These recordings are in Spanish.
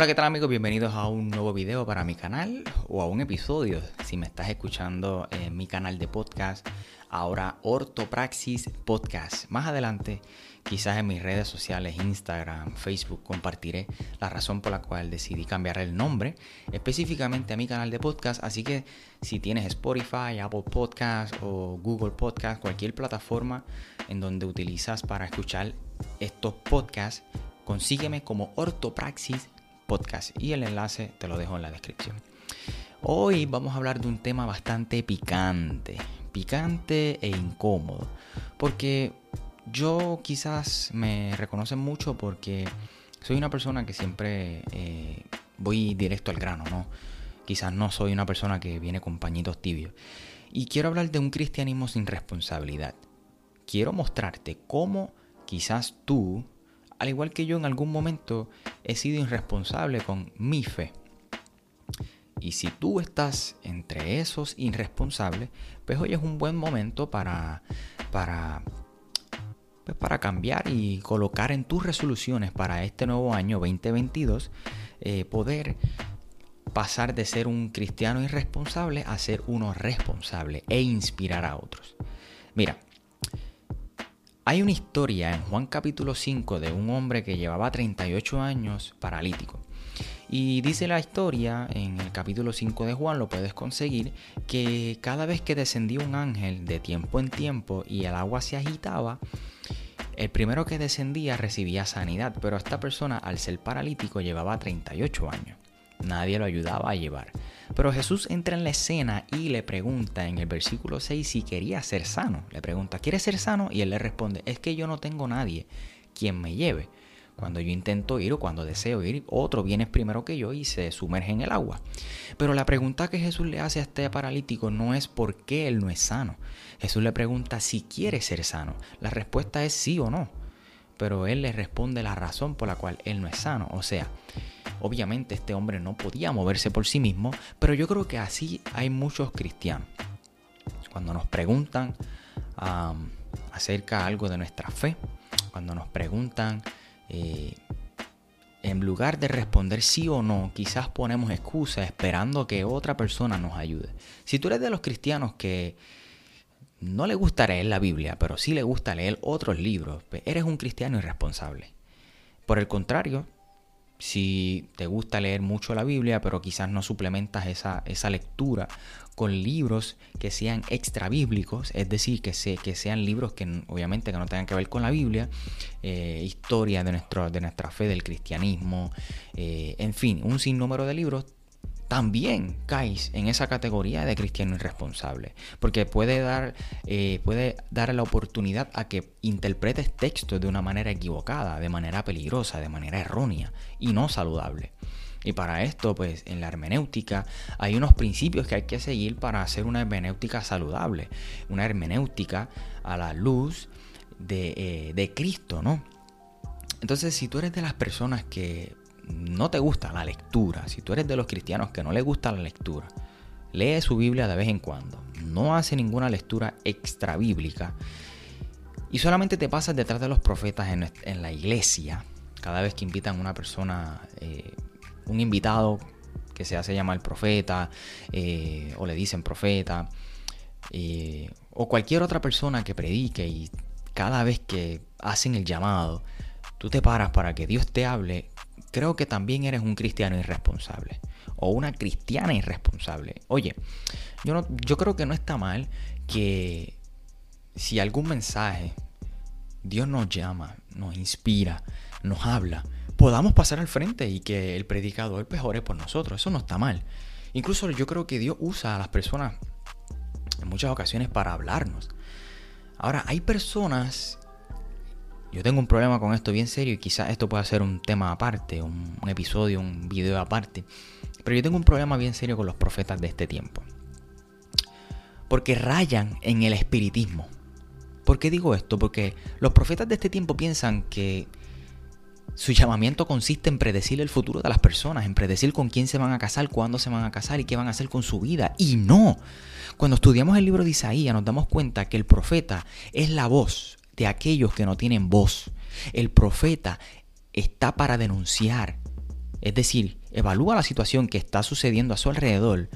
Hola, ¿qué tal amigos? Bienvenidos a un nuevo video para mi canal o a un episodio si me estás escuchando en mi canal de podcast, ahora Ortopraxis Podcast. Más adelante, quizás en mis redes sociales, Instagram, Facebook, compartiré la razón por la cual decidí cambiar el nombre específicamente a mi canal de podcast. Así que si tienes Spotify, Apple Podcast o Google Podcast, cualquier plataforma en donde utilizas para escuchar estos podcasts, consígueme como Ortopraxis Podcast y el enlace te lo dejo en la descripción. Hoy vamos a hablar de un tema bastante picante, picante e incómodo, porque yo quizás me reconocen mucho porque soy una persona que siempre eh, voy directo al grano, ¿no? Quizás no soy una persona que viene con pañitos tibios. Y quiero hablar de un cristianismo sin responsabilidad. Quiero mostrarte cómo quizás tú, al igual que yo en algún momento, he sido irresponsable con mi fe. Y si tú estás entre esos irresponsables, pues hoy es un buen momento para, para, pues para cambiar y colocar en tus resoluciones para este nuevo año 2022 eh, poder pasar de ser un cristiano irresponsable a ser uno responsable e inspirar a otros. Mira, hay una historia en Juan capítulo 5 de un hombre que llevaba 38 años paralítico. Y dice la historia en el capítulo 5 de Juan, lo puedes conseguir, que cada vez que descendía un ángel de tiempo en tiempo y el agua se agitaba, el primero que descendía recibía sanidad, pero esta persona al ser paralítico llevaba 38 años. Nadie lo ayudaba a llevar. Pero Jesús entra en la escena y le pregunta en el versículo 6 si quería ser sano. Le pregunta, ¿quieres ser sano? Y él le responde, es que yo no tengo nadie quien me lleve. Cuando yo intento ir o cuando deseo ir, otro viene primero que yo y se sumerge en el agua. Pero la pregunta que Jesús le hace a este paralítico no es por qué él no es sano. Jesús le pregunta si quiere ser sano. La respuesta es sí o no. Pero él le responde la razón por la cual él no es sano. O sea, Obviamente este hombre no podía moverse por sí mismo, pero yo creo que así hay muchos cristianos. Cuando nos preguntan acerca algo de nuestra fe, cuando nos preguntan, eh, en lugar de responder sí o no, quizás ponemos excusas esperando que otra persona nos ayude. Si tú eres de los cristianos que no le gusta leer la Biblia, pero sí le gusta leer otros libros, pues eres un cristiano irresponsable. Por el contrario, si te gusta leer mucho la Biblia, pero quizás no suplementas esa, esa lectura con libros que sean extra bíblicos, es decir, que, que sean libros que obviamente que no tengan que ver con la Biblia, eh, historia de, nuestro, de nuestra fe, del cristianismo, eh, en fin, un sinnúmero de libros, también caes en esa categoría de cristiano irresponsable, porque puede dar, eh, puede dar la oportunidad a que interpretes textos de una manera equivocada, de manera peligrosa, de manera errónea y no saludable. Y para esto, pues en la hermenéutica hay unos principios que hay que seguir para hacer una hermenéutica saludable, una hermenéutica a la luz de, eh, de Cristo, ¿no? Entonces, si tú eres de las personas que no te gusta la lectura, si tú eres de los cristianos que no le gusta la lectura, lee su Biblia de vez en cuando, no hace ninguna lectura extra bíblica y solamente te pasas detrás de los profetas en, la iglesia, cada vez que invitan a una persona, eh, un invitado que se hace llamar profeta eh, o le dicen profeta eh, o cualquier otra persona que predique y cada vez que hacen el llamado, tú te paras para que Dios te hable creo que también eres un cristiano irresponsable o una cristiana irresponsable. Oye, yo, yo creo que no está mal que si algún mensaje Dios nos llama, nos inspira, nos habla, podamos pasar al frente y que el predicador mejore por nosotros. Eso no está mal. Incluso yo creo que Dios usa a las personas en muchas ocasiones para hablarnos. Ahora, hay personas yo tengo un problema con esto bien serio y quizás esto pueda ser un tema aparte, un, episodio, un video aparte. Pero yo tengo un problema bien serio con los profetas de este tiempo. Porque rayan en el espiritismo. ¿Por qué digo esto? Porque los profetas de este tiempo piensan que su llamamiento consiste en predecir el futuro de las personas, en predecir con quién se van a casar, cuándo se van a casar y qué van a hacer con su vida. Y no. Cuando estudiamos el libro de Isaías nos damos cuenta que el profeta es la voz, de aquellos que no tienen voz. El profeta está para denunciar Es decir, evalúa la situación que está sucediendo a su alrededor,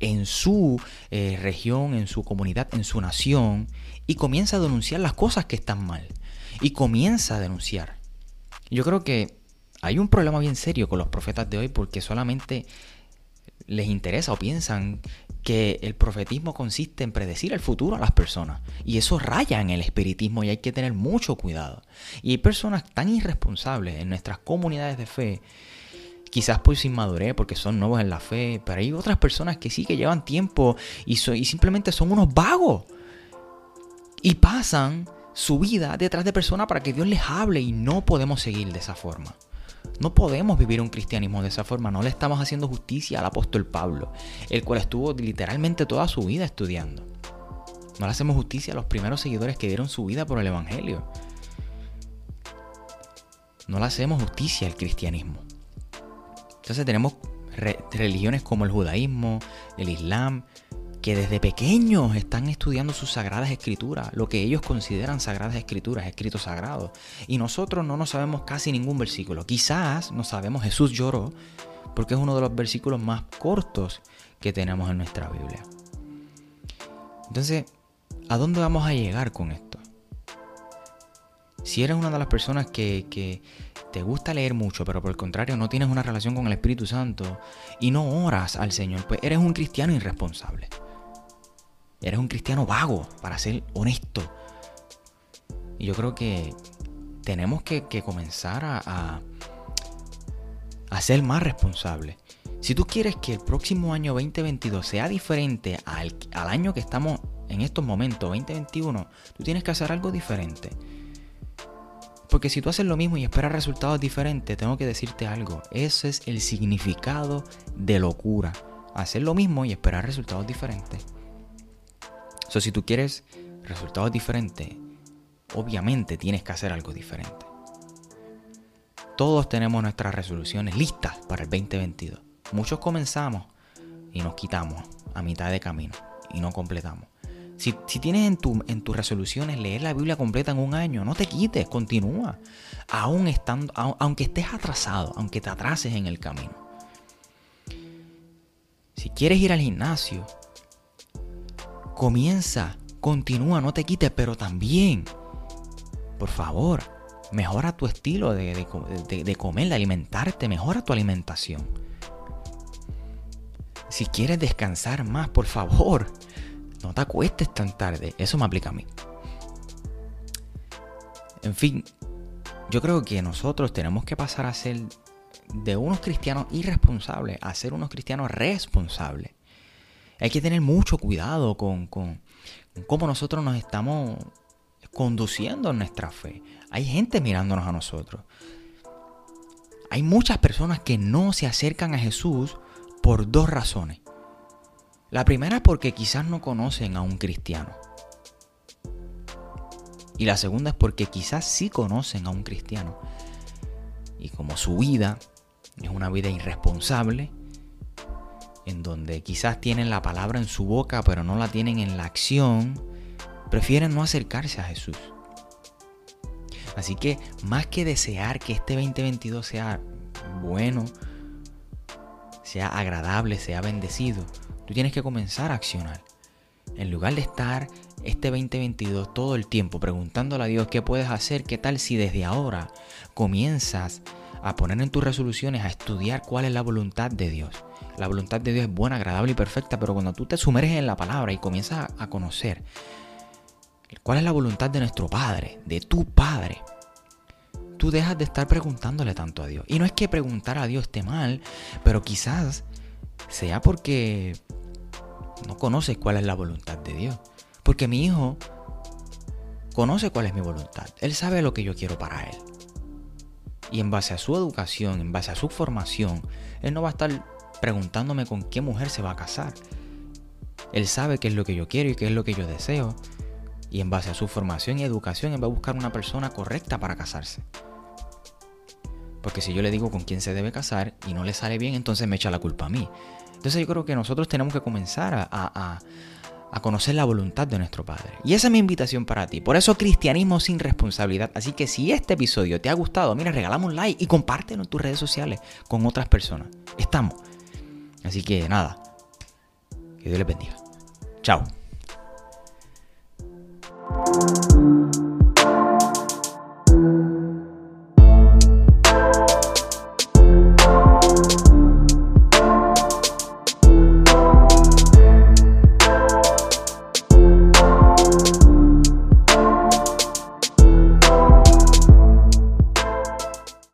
en su eh, región, en su comunidad, en su nación, y comienza a denunciar las cosas que están mal. Y comienza a denunciar. Yo creo que hay un problema bien serio con los profetas de hoy porque solamente les interesa o piensan que el profetismo consiste en predecir el futuro a las personas. Y eso raya en el espiritismo y hay que tener mucho cuidado. Y hay personas tan irresponsables en nuestras comunidades de fe, quizás por su inmadurez, porque son nuevos en la fe, pero hay otras personas que sí, que llevan tiempo y, y simplemente son unos vagos. Y pasan su vida detrás de personas para que Dios les hable y no podemos seguir de esa forma. No podemos vivir un cristianismo de esa forma, no le estamos haciendo justicia al apóstol Pablo, el cual estuvo literalmente toda su vida estudiando. No le hacemos justicia a los primeros seguidores que dieron su vida por el Evangelio. No le hacemos justicia al cristianismo. Entonces tenemos religiones como el judaísmo, el islam, que desde pequeños están estudiando sus sagradas escrituras, lo que ellos consideran sagradas escrituras, escritos sagrados. Y nosotros no nos sabemos casi ningún versículo. Quizás no sabemos Jesús lloró, porque es uno de los versículos más cortos que tenemos en nuestra Biblia. Entonces, ¿a dónde vamos a llegar con esto? Si eres una de las personas que, que te gusta leer mucho, pero por el contrario no tienes una relación con el Espíritu Santo y no oras al Señor, pues eres un cristiano irresponsable. Eres un cristiano vago, para ser honesto. Y yo creo que tenemos que, comenzar a, a, ser más responsables. Si tú quieres que el próximo año 2022 sea diferente al, al año que estamos en estos momentos, 2021, tú tienes que hacer algo diferente. Porque si tú haces lo mismo y esperas resultados diferentes, tengo que decirte algo. Ese es el significado de locura. Hacer lo mismo y esperar resultados diferentes. So, si tú quieres resultados diferentes, obviamente tienes que hacer algo diferente. Todos tenemos nuestras resoluciones listas para el 2022. Muchos comenzamos y nos quitamos a mitad de camino y no completamos. Si, tienes en tus resoluciones leer la Biblia completa en un año, no te quites, continúa. Aún estando, aunque estés atrasado, aunque te atrases en el camino. Si quieres ir al gimnasio, Comienza, continúa, no te quites, pero también, por favor, mejora tu estilo de, comer, de alimentarte, mejora tu alimentación. Si quieres descansar más, por favor, no te acuestes tan tarde. Eso me aplica a mí. En fin, yo creo que nosotros tenemos que pasar a ser de unos cristianos irresponsables a ser unos cristianos responsables. Hay que tener mucho cuidado con, cómo nosotros nos estamos conduciendo en nuestra fe. Hay gente mirándonos a nosotros. Hay muchas personas que no se acercan a Jesús por dos razones. La primera es porque quizás no conocen a un cristiano. Y la segunda es porque quizás sí conocen a un cristiano. Y como su vida es una vida irresponsable, en donde quizás tienen la palabra en su boca pero no la tienen en la acción, prefieren no acercarse a Jesús. Así que más que desear que este 2022 sea bueno, sea agradable, sea bendecido, tú tienes que comenzar a accionar. En lugar de estar este 2022 todo el tiempo preguntándole a Dios qué puedes hacer, qué tal si desde ahora comienzas a poner en tus resoluciones a estudiar cuál es la voluntad de Dios la voluntad de Dios es buena, agradable y perfecta, pero cuando tú te sumerges en la palabra y comienzas a, conocer cuál es la voluntad de nuestro Padre, de tu Padre, tú dejas de estar preguntándole tanto a Dios. Y no es que preguntar a Dios esté mal, pero quizás sea porque no conoces cuál es la voluntad de Dios. Porque mi hijo conoce cuál es mi voluntad. Él sabe lo que yo quiero para él. Y en base a su educación, en base a su formación, él no va a estar preguntándome con qué mujer se va a casar. Él sabe qué es lo que yo quiero y qué es lo que yo deseo. Y en base a su formación y educación, él va a buscar una persona correcta para casarse. Porque si yo le digo con quién se debe casar y no le sale bien, entonces me echa la culpa a mí. Entonces yo creo que nosotros tenemos que comenzar a, a conocer la voluntad de nuestro Padre. Y esa es mi invitación para ti. Por eso cristianismo sin responsabilidad. Así que si este episodio te ha gustado, mira, regalamos un like y compártelo en tus redes sociales con otras personas. Estamos. Así que nada. Que Dios les bendiga. Chao.